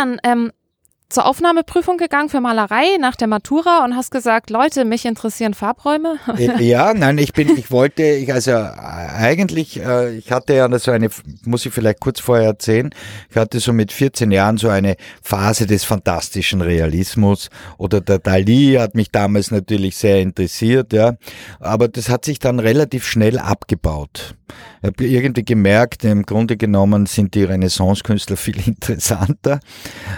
dann ähm, zur Aufnahmeprüfung gegangen für Malerei nach der Matura und hast gesagt, Leute, mich interessieren Farbräume? Äh, ja, nein, ich bin, ich wollte, ich also äh, eigentlich, äh, ich hatte ja so eine, muss ich vielleicht kurz vorher erzählen, ich hatte so mit 14 Jahren so eine Phase des fantastischen Realismus oder der Dali hat mich damals natürlich sehr interessiert, ja, aber das hat sich dann relativ schnell abgebaut. Habe irgendwie gemerkt, im Grunde genommen sind die Renaissance-Künstler viel interessanter.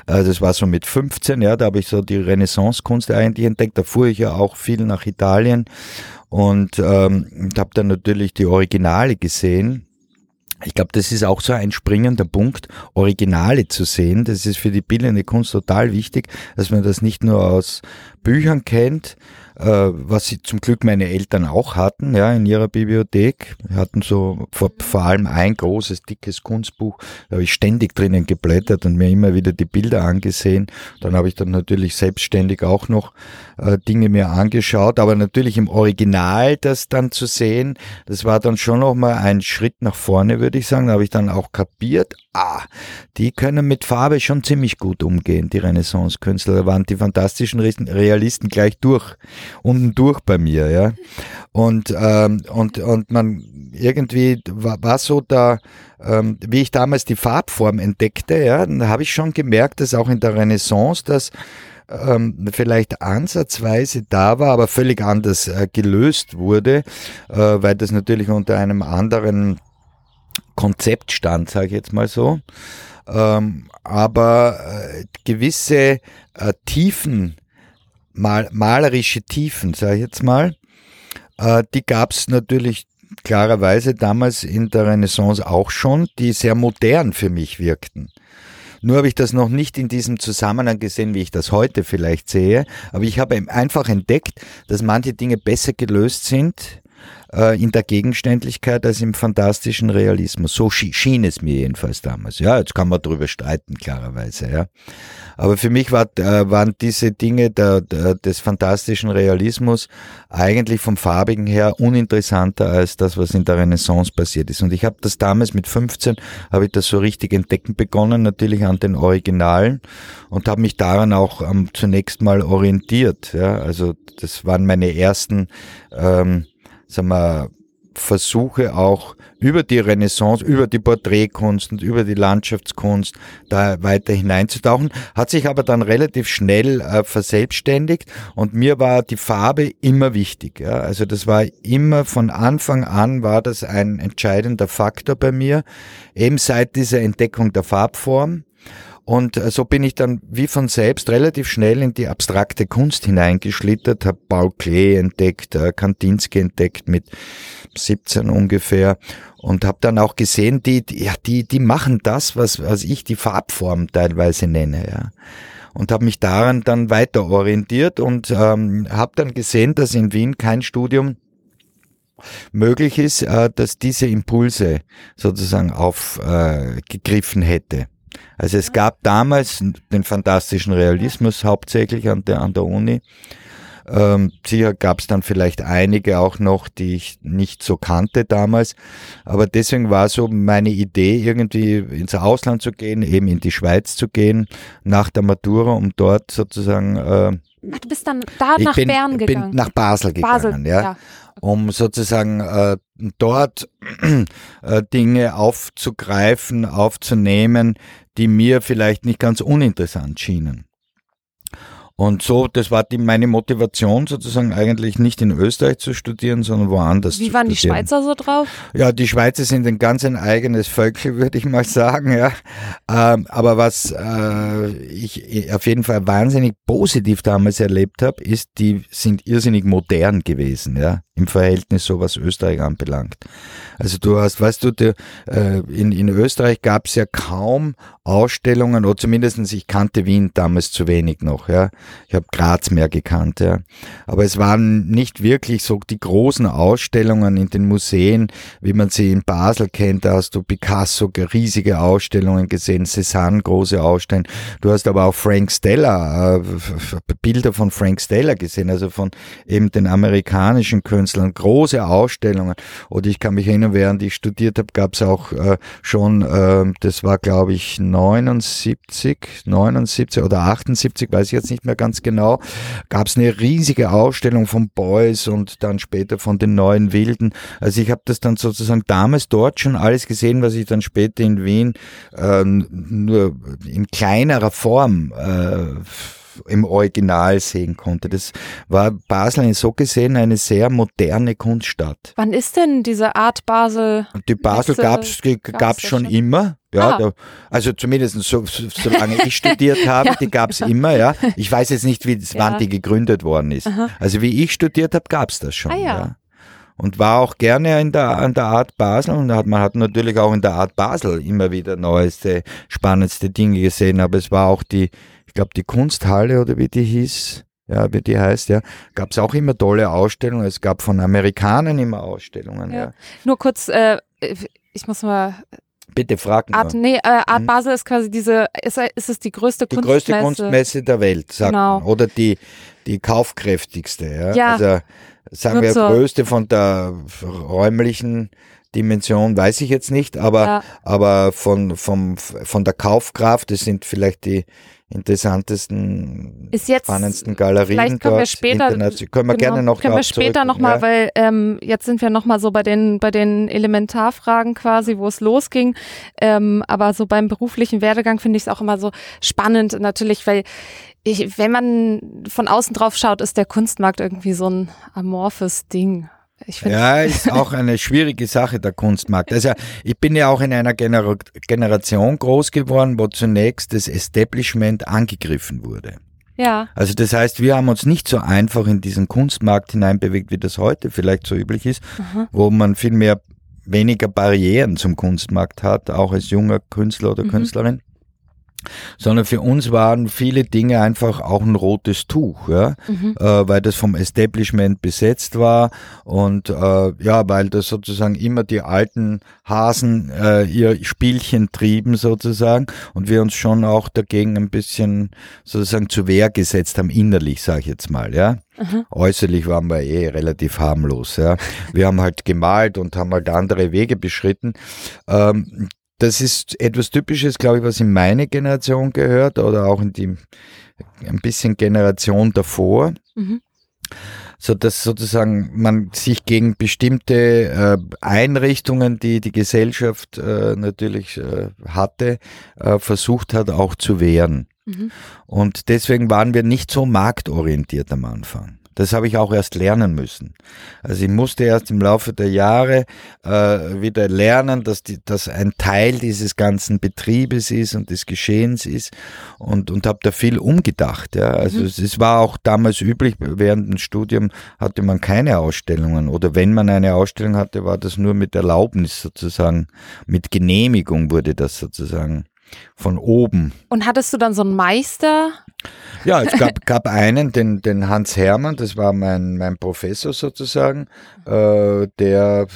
Also das war so mit 15, ja, da habe ich so die Renaissance-Kunst eigentlich entdeckt. Da fuhr ich ja auch viel nach Italien und ähm, habe dann natürlich die Originale gesehen. Ich glaube, das ist auch so ein springender Punkt, Originale zu sehen. Das ist für die bildende Kunst total wichtig, dass man das nicht nur aus Büchern kennt, was sie zum Glück meine Eltern auch hatten, ja, in ihrer Bibliothek. Wir hatten so vor, vor allem ein großes, dickes Kunstbuch, da habe ich ständig drinnen geblättert und mir immer wieder die Bilder angesehen. Dann habe ich dann natürlich selbstständig auch noch äh, Dinge mir angeschaut, aber natürlich im Original das dann zu sehen, das war dann schon nochmal ein Schritt nach vorne, würde ich sagen. Da habe ich dann auch kapiert, ah, die können mit Farbe schon ziemlich gut umgehen, die Renaissance-Künstler. Da waren die fantastischen Realisten gleich durch unten durch bei mir, ja. Und, ähm, und, und man irgendwie war, war so da, ähm, wie ich damals die Farbform entdeckte, ja, habe ich schon gemerkt, dass auch in der Renaissance das ähm, vielleicht ansatzweise da war, aber völlig anders äh, gelöst wurde, äh, weil das natürlich unter einem anderen Konzept stand, sage ich jetzt mal so. Ähm, aber äh, gewisse äh, Tiefen mal, malerische Tiefen, sage ich jetzt mal. Äh, die gab es natürlich klarerweise damals in der Renaissance auch schon, die sehr modern für mich wirkten. Nur habe ich das noch nicht in diesem Zusammenhang gesehen, wie ich das heute vielleicht sehe. Aber ich habe einfach entdeckt, dass manche Dinge besser gelöst sind äh, in der Gegenständlichkeit als im fantastischen Realismus. So schien es mir jedenfalls damals. Ja, jetzt kann man darüber streiten, klarerweise. Ja. Aber für mich war, äh, waren diese Dinge der, der, des fantastischen Realismus eigentlich vom Farbigen her uninteressanter als das, was in der Renaissance passiert ist. Und ich habe das damals mit 15, habe ich das so richtig entdecken begonnen, natürlich an den Originalen und habe mich daran auch ähm, zunächst mal orientiert. Ja. Also das waren meine ersten ähm, sagen wir, Versuche auch über die Renaissance, über die Porträtkunst und über die Landschaftskunst da weiter hineinzutauchen, hat sich aber dann relativ schnell äh, verselbstständigt und mir war die Farbe immer wichtig. Ja. Also das war immer von Anfang an war das ein entscheidender Faktor bei mir, eben seit dieser Entdeckung der Farbform. Und äh, so bin ich dann wie von selbst relativ schnell in die abstrakte Kunst hineingeschlittert, habe Paul Klee entdeckt, äh, Kandinsky entdeckt mit 17 ungefähr und habe dann auch gesehen, die, die, ja, die, die machen das, was, was ich die Farbform teilweise nenne. Ja und habe mich daran dann weiter orientiert und ähm, habe dann gesehen, dass in Wien kein Studium möglich ist, äh, dass diese Impulse sozusagen aufgegriffen äh, hätte. Also es gab damals den fantastischen Realismus hauptsächlich an der, an der Uni. Ähm, sicher gab es dann vielleicht einige auch noch, die ich nicht so kannte damals. Aber deswegen war so meine Idee, irgendwie ins Ausland zu gehen, eben in die Schweiz zu gehen, nach der Matura, um dort sozusagen. Äh, du bist dann da nach bin, Bern gegangen? bin nach Basel gegangen, Basel, ja. ja um sozusagen äh, dort äh, Dinge aufzugreifen, aufzunehmen, die mir vielleicht nicht ganz uninteressant schienen. Und so, das war die, meine Motivation sozusagen eigentlich nicht in Österreich zu studieren, sondern woanders. Wie waren studieren. die Schweizer so drauf? Ja, die Schweizer sind ein ganz ein eigenes Völkchen, würde ich mal sagen, ja. Ähm, aber was äh, ich auf jeden Fall wahnsinnig positiv damals erlebt habe, ist, die sind irrsinnig modern gewesen, ja im Verhältnis so was Österreich anbelangt. Also du hast, weißt du, die, äh, in, in Österreich gab es ja kaum Ausstellungen, oder zumindestens ich kannte Wien damals zu wenig noch, ja. Ich habe Graz mehr gekannt, ja. Aber es waren nicht wirklich so die großen Ausstellungen in den Museen, wie man sie in Basel kennt. Da hast du Picasso, riesige Ausstellungen gesehen, Cézanne, große Ausstellungen. Du hast aber auch Frank Stella, äh, Bilder von Frank Stella gesehen, also von eben den amerikanischen Künstlern, große Ausstellungen. Oder ich kann mich erinnern, während ich studiert habe, gab es auch äh, schon, äh, das war glaube ich 79, 79 oder 78, weiß ich jetzt nicht mehr ganz genau, gab es eine riesige Ausstellung von Boys und dann später von den neuen Wilden. Also ich habe das dann sozusagen damals dort schon alles gesehen, was ich dann später in Wien äh, nur in kleinerer Form äh, im Original sehen konnte. Das war Basel in so gesehen eine sehr moderne Kunststadt. Wann ist denn diese Art Basel? Die Basel gab es gab's schon, schon immer. Ja, ah. da, also zumindest so, so, solange ich studiert habe, ja. die gab es immer, ja. Ich weiß jetzt nicht, wie das, ja. wann die gegründet worden ist. Aha. Also wie ich studiert habe, gab es das schon. Ah, ja. Und war auch gerne in der, an der Art Basel und hat, man hat natürlich auch in der Art Basel immer wieder neueste, spannendste Dinge gesehen, aber es war auch die, ich glaube, die Kunsthalle oder wie die hieß, ja, wie die heißt, ja, gab es auch immer tolle Ausstellungen. Es gab von Amerikanern immer Ausstellungen. Ja. ja. Nur kurz, äh, ich muss mal Bitte frag Art, nee, äh, Art hm? Basel ist quasi diese, ist, ist es die größte die Kunstmesse? Die größte Kunstmesse der Welt, sagt genau. man. Oder die, die kaufkräftigste. Ja? ja. Also sagen wir, so. größte von der räumlichen Dimension weiß ich jetzt nicht, aber, ja. aber von, vom, von der Kaufkraft, das sind vielleicht die interessantesten, jetzt, spannendsten Galerien vielleicht können wir später, können wir genau, gerne noch können wir später nochmal, ja. weil ähm, jetzt sind wir nochmal so bei den bei den Elementarfragen quasi, wo es losging. Ähm, aber so beim beruflichen Werdegang finde ich es auch immer so spannend, natürlich, weil ich, wenn man von außen drauf schaut, ist der Kunstmarkt irgendwie so ein amorphes Ding ja, ist auch eine schwierige Sache, der Kunstmarkt. Also ich bin ja auch in einer Gener Generation groß geworden, wo zunächst das Establishment angegriffen wurde. Ja. Also das heißt, wir haben uns nicht so einfach in diesen Kunstmarkt hineinbewegt, wie das heute vielleicht so üblich ist, Aha. wo man viel mehr weniger Barrieren zum Kunstmarkt hat, auch als junger Künstler oder mhm. Künstlerin sondern für uns waren viele Dinge einfach auch ein rotes Tuch, ja, mhm. äh, weil das vom Establishment besetzt war und äh, ja, weil das sozusagen immer die alten Hasen äh, ihr Spielchen trieben sozusagen und wir uns schon auch dagegen ein bisschen sozusagen zu Wehr gesetzt haben, innerlich sage ich jetzt mal, ja. Mhm. Äußerlich waren wir eh relativ harmlos. Ja. Wir haben halt gemalt und haben halt andere Wege beschritten. Ähm, das ist etwas Typisches, glaube ich, was in meine Generation gehört oder auch in die ein bisschen Generation davor. Mhm. So dass sozusagen man sich gegen bestimmte äh, Einrichtungen, die die Gesellschaft äh, natürlich äh, hatte, äh, versucht hat auch zu wehren. Mhm. Und deswegen waren wir nicht so marktorientiert am Anfang. Das habe ich auch erst lernen müssen. Also ich musste erst im Laufe der Jahre äh, wieder lernen, dass, die, dass ein Teil dieses ganzen Betriebes ist und des Geschehens ist und, und habe da viel umgedacht. Ja. Also mhm. es, es, war auch damals üblich, während dem Studium hatte man keine Ausstellungen oder wenn man eine Ausstellung hatte, war das nur mit Erlaubnis sozusagen, mit Genehmigung wurde das sozusagen von oben. Und hattest du dann so einen Meister? Ja, es gab, gab einen, den, den Hans Hermann, das war mein, mein Professor sozusagen, äh, der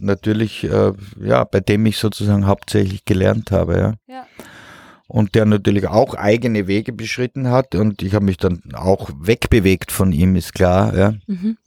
natürlich, äh, ja, bei dem ich sozusagen hauptsächlich gelernt habe, ja. ja. Und der natürlich auch eigene Wege beschritten hat und ich habe mich dann auch wegbewegt von ihm, ist klar, ja. Mhm.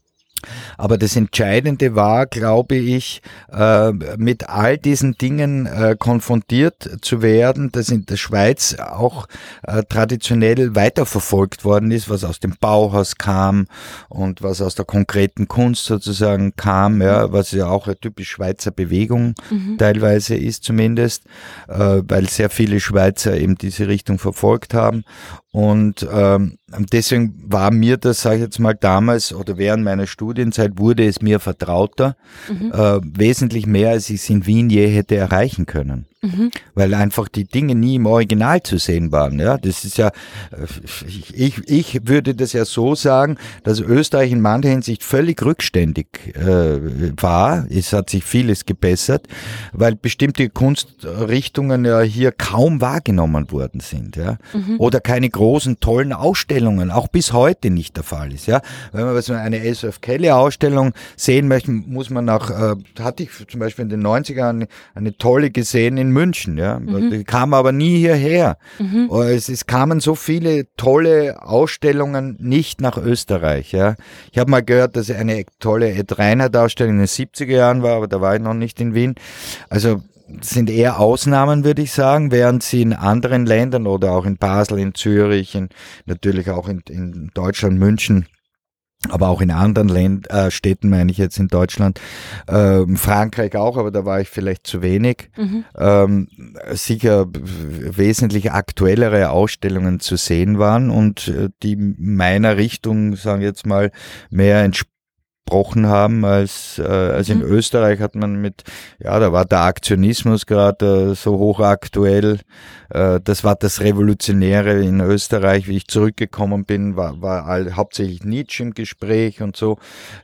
Aber das Entscheidende war, glaube ich, äh, mit all diesen Dingen äh, konfrontiert zu werden, dass in der Schweiz auch äh, traditionell weiterverfolgt worden ist, was aus dem Bauhaus kam und was aus der konkreten Kunst sozusagen kam, ja, was ja auch eine typisch Schweizer Bewegung mhm. teilweise ist zumindest, weil sehr viele Schweizer eben diese Richtung verfolgt haben. Und ähm, deswegen war mir das, sage ich jetzt mal, damals oder während meiner Studienzeit wurde es mir vertrauter, mhm. äh, wesentlich mehr, als ich es in Wien je hätte erreichen können. Mhm. Weil einfach die Dinge nie im Original zu sehen waren. Ja, das ist ja, ich, ich würde das ja so sagen, dass Österreich in mancher Hinsicht völlig rückständig äh, war. Es hat sich vieles gebessert, weil bestimmte Kunstrichtungen ja hier kaum wahrgenommen worden sind. Ja, mhm. oder keine großen tollen Ausstellungen, auch bis heute nicht der Fall ist. Ja, wenn man so eine S.F. Kelly Ausstellung sehen möchte, muss man nach, äh, hatte ich zum Beispiel in den 90ern eine, eine tolle gesehen in München, ja. Mhm. Die kam aber nie hierher. Mhm. Es, es kamen so viele tolle Ausstellungen nicht nach Österreich, ja. Ich habe mal gehört, dass eine tolle Ed Reinhardt Ausstellung in den 70er Jahren war, aber da war ich noch nicht in Wien. Also sind eher Ausnahmen, würde ich sagen, während sie in anderen Ländern oder auch in Basel, in Zürich, in, natürlich auch in, in Deutschland, München, aber auch in anderen Länd äh, Städten, meine ich jetzt in Deutschland, äh, Frankreich auch, aber da war ich vielleicht zu wenig, mhm. ähm, sicher wesentlich aktuellere Ausstellungen zu sehen waren und äh, die meiner Richtung, sagen wir jetzt mal, mehr entsprechen gesprochen haben als, äh, als in mhm. Österreich hat man mit, ja, da war der Aktionismus gerade äh, so hochaktuell. Äh, das war das Revolutionäre in Österreich. Wie ich zurückgekommen bin, war, war all, hauptsächlich Nietzsche im Gespräch und so.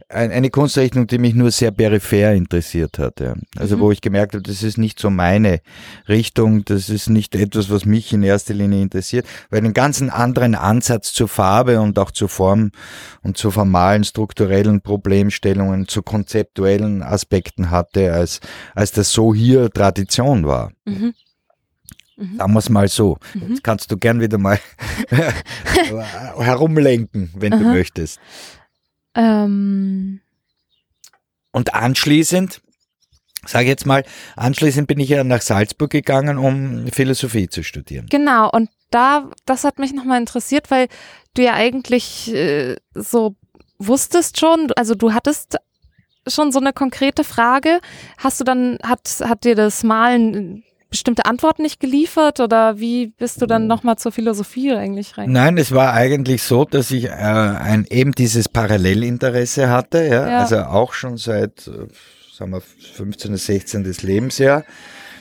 Ein, eine Kunstrichtung, die mich nur sehr peripher interessiert hat. Ja. Also mhm. wo ich gemerkt habe, das ist nicht so meine Richtung, das ist nicht etwas, was mich in erster Linie interessiert, weil einen ganzen anderen Ansatz zur Farbe und auch zur Form und zu formalen, strukturellen Problemen Problemstellungen zu konzeptuellen Aspekten hatte, als, als das so hier Tradition war. Mhm. Mhm. Sagen wir es mal so. Mhm. Jetzt kannst du gern wieder mal herumlenken, wenn Aha. du möchtest. Ähm. Und anschließend, sage jetzt mal, anschließend bin ich ja nach Salzburg gegangen, um Philosophie zu studieren. Genau, und da, das hat mich nochmal interessiert, weil du ja eigentlich äh, so wusstest schon, also du hattest schon so eine konkrete Frage. Hast du dann, hat, hat dir das Malen bestimmte Antworten nicht geliefert oder wie bist du dann nochmal zur Philosophie eigentlich rein? Nein, es war eigentlich so, dass ich äh, ein, eben dieses Parallelinteresse hatte, ja, ja. also auch schon seit, äh, sagen wir, 15. 16. des Lebensjahr.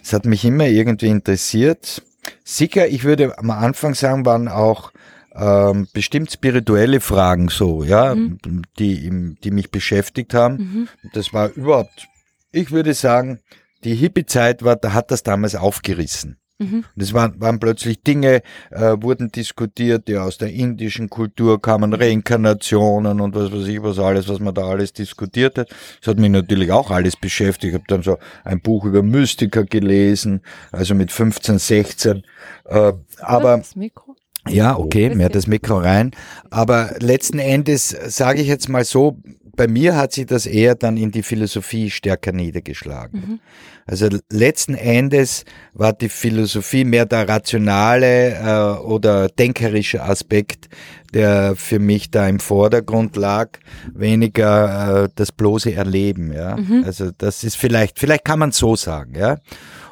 Es hat mich immer irgendwie interessiert. Sicher, ich würde am Anfang sagen, waren auch ähm, bestimmt spirituelle Fragen so, ja, mhm. die, die mich beschäftigt haben. Mhm. Das war überhaupt, ich würde sagen, die Hippie-Zeit war, da hat das damals aufgerissen. Mhm. Es waren, waren plötzlich Dinge, äh, wurden diskutiert, die aus der indischen Kultur kamen, Reinkarnationen und was weiß ich, was alles, was man da alles diskutiert hat. Das hat mich natürlich auch alles beschäftigt. Ich habe dann so ein Buch über Mystiker gelesen, also mit 15, 16. Äh, aber das Mikro? Ja, okay, mehr das Mikro rein. Aber letzten Endes sage ich jetzt mal so, bei mir hat sich das eher dann in die Philosophie stärker niedergeschlagen. Mhm. Also letzten Endes war die Philosophie mehr der rationale äh, oder denkerische Aspekt, der für mich da im Vordergrund lag, weniger äh, das bloße Erleben. Ja, mhm. also das ist vielleicht, vielleicht kann man so sagen. Ja.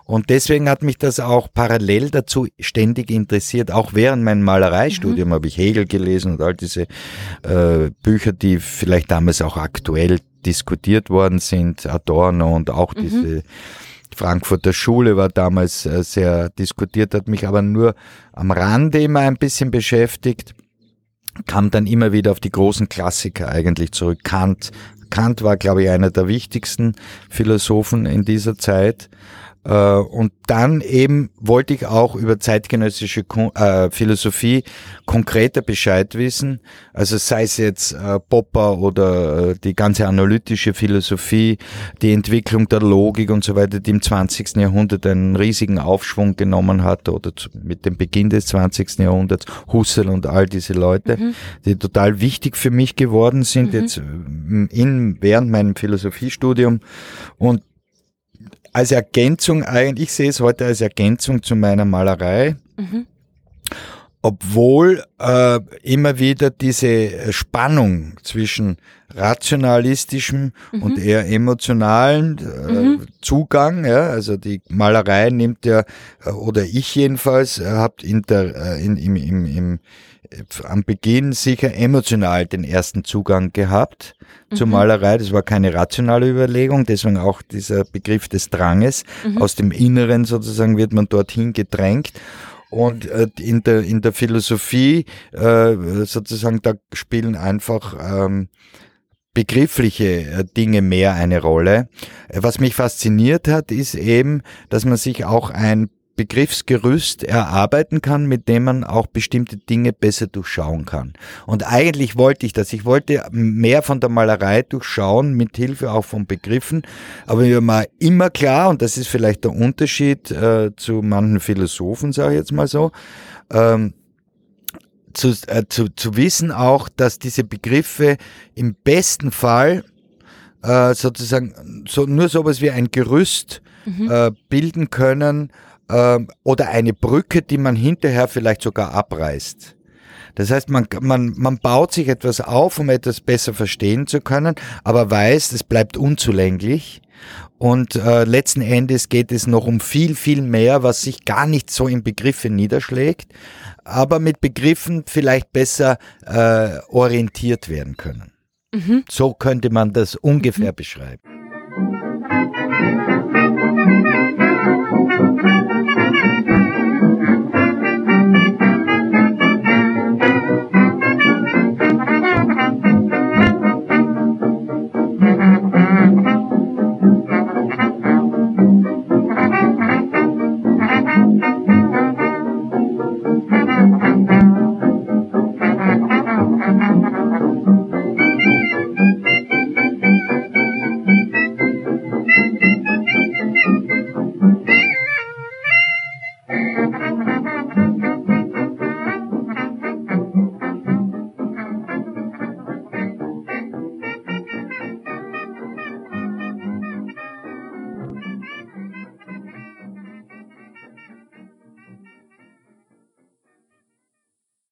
Und deswegen hat mich das auch parallel dazu ständig interessiert. Auch während meinem Malereistudium mhm. habe ich Hegel gelesen und all diese äh, Bücher, die vielleicht damals auch aktuell diskutiert worden sind, Adorno und auch mhm. diese Frankfurter Schule war damals äh, sehr diskutiert, hat mich aber nur am Rande immer ein bisschen beschäftigt, kam dann immer wieder auf die großen Klassiker eigentlich zurück. Kant, Kant war, glaube ich, einer der wichtigsten Philosophen in dieser Zeit. Äh, und dann eben wollte ich auch über zeitgenössische äh, Philosophie konkreter Bescheid wissen. Also sei es jetzt äh, Popper oder die ganze analytische Philosophie, die Entwicklung der Logik und so weiter, die im 20. Jahrhundert einen riesigen Aufschwung genommen hat oder mit dem Beginn des 20. Jahrhunderts, Husserl und all diese Leute, mhm. die total wichtig für mich geworden sind mhm. jetzt in, während meinem Philosophiestudium. Und als Ergänzung eigentlich, ich sehe es heute als Ergänzung zu meiner Malerei. Mhm. Obwohl äh, immer wieder diese Spannung zwischen rationalistischem mhm. und eher emotionalen äh, mhm. Zugang, ja, also die Malerei nimmt ja, äh, oder ich jedenfalls, äh, habt in der, äh, in, im, im, im am Beginn sicher emotional den ersten Zugang gehabt zur mhm. Malerei. Das war keine rationale Überlegung, deswegen auch dieser Begriff des Dranges. Mhm. Aus dem Inneren sozusagen wird man dorthin gedrängt. Und äh, in, der, in der Philosophie äh, sozusagen, da spielen einfach ähm, begriffliche äh, Dinge mehr eine Rolle. Was mich fasziniert hat, ist eben, dass man sich auch ein Begriffsgerüst erarbeiten kann, mit dem man auch bestimmte Dinge besser durchschauen kann. Und eigentlich wollte ich das. Ich wollte mehr von der Malerei durchschauen, mit Hilfe auch von Begriffen. Aber mir war immer klar, und das ist vielleicht der Unterschied äh, zu manchen Philosophen, sage ich jetzt mal so, ähm, zu, äh, zu, zu wissen auch, dass diese Begriffe im besten Fall äh, sozusagen so, nur sowas wie ein Gerüst mhm. äh, bilden können, ähm, oder eine Brücke, die man hinterher vielleicht sogar abreißt. Das heißt, man, man, man baut sich etwas auf, um etwas besser verstehen zu können, aber weiß, es bleibt unzulänglich. Und äh, letzten Endes geht es noch um viel, viel mehr, was sich gar nicht so in Begriffe niederschlägt, aber mit Begriffen vielleicht besser äh, orientiert werden können. Mhm. So könnte man das ungefähr mhm. beschreiben.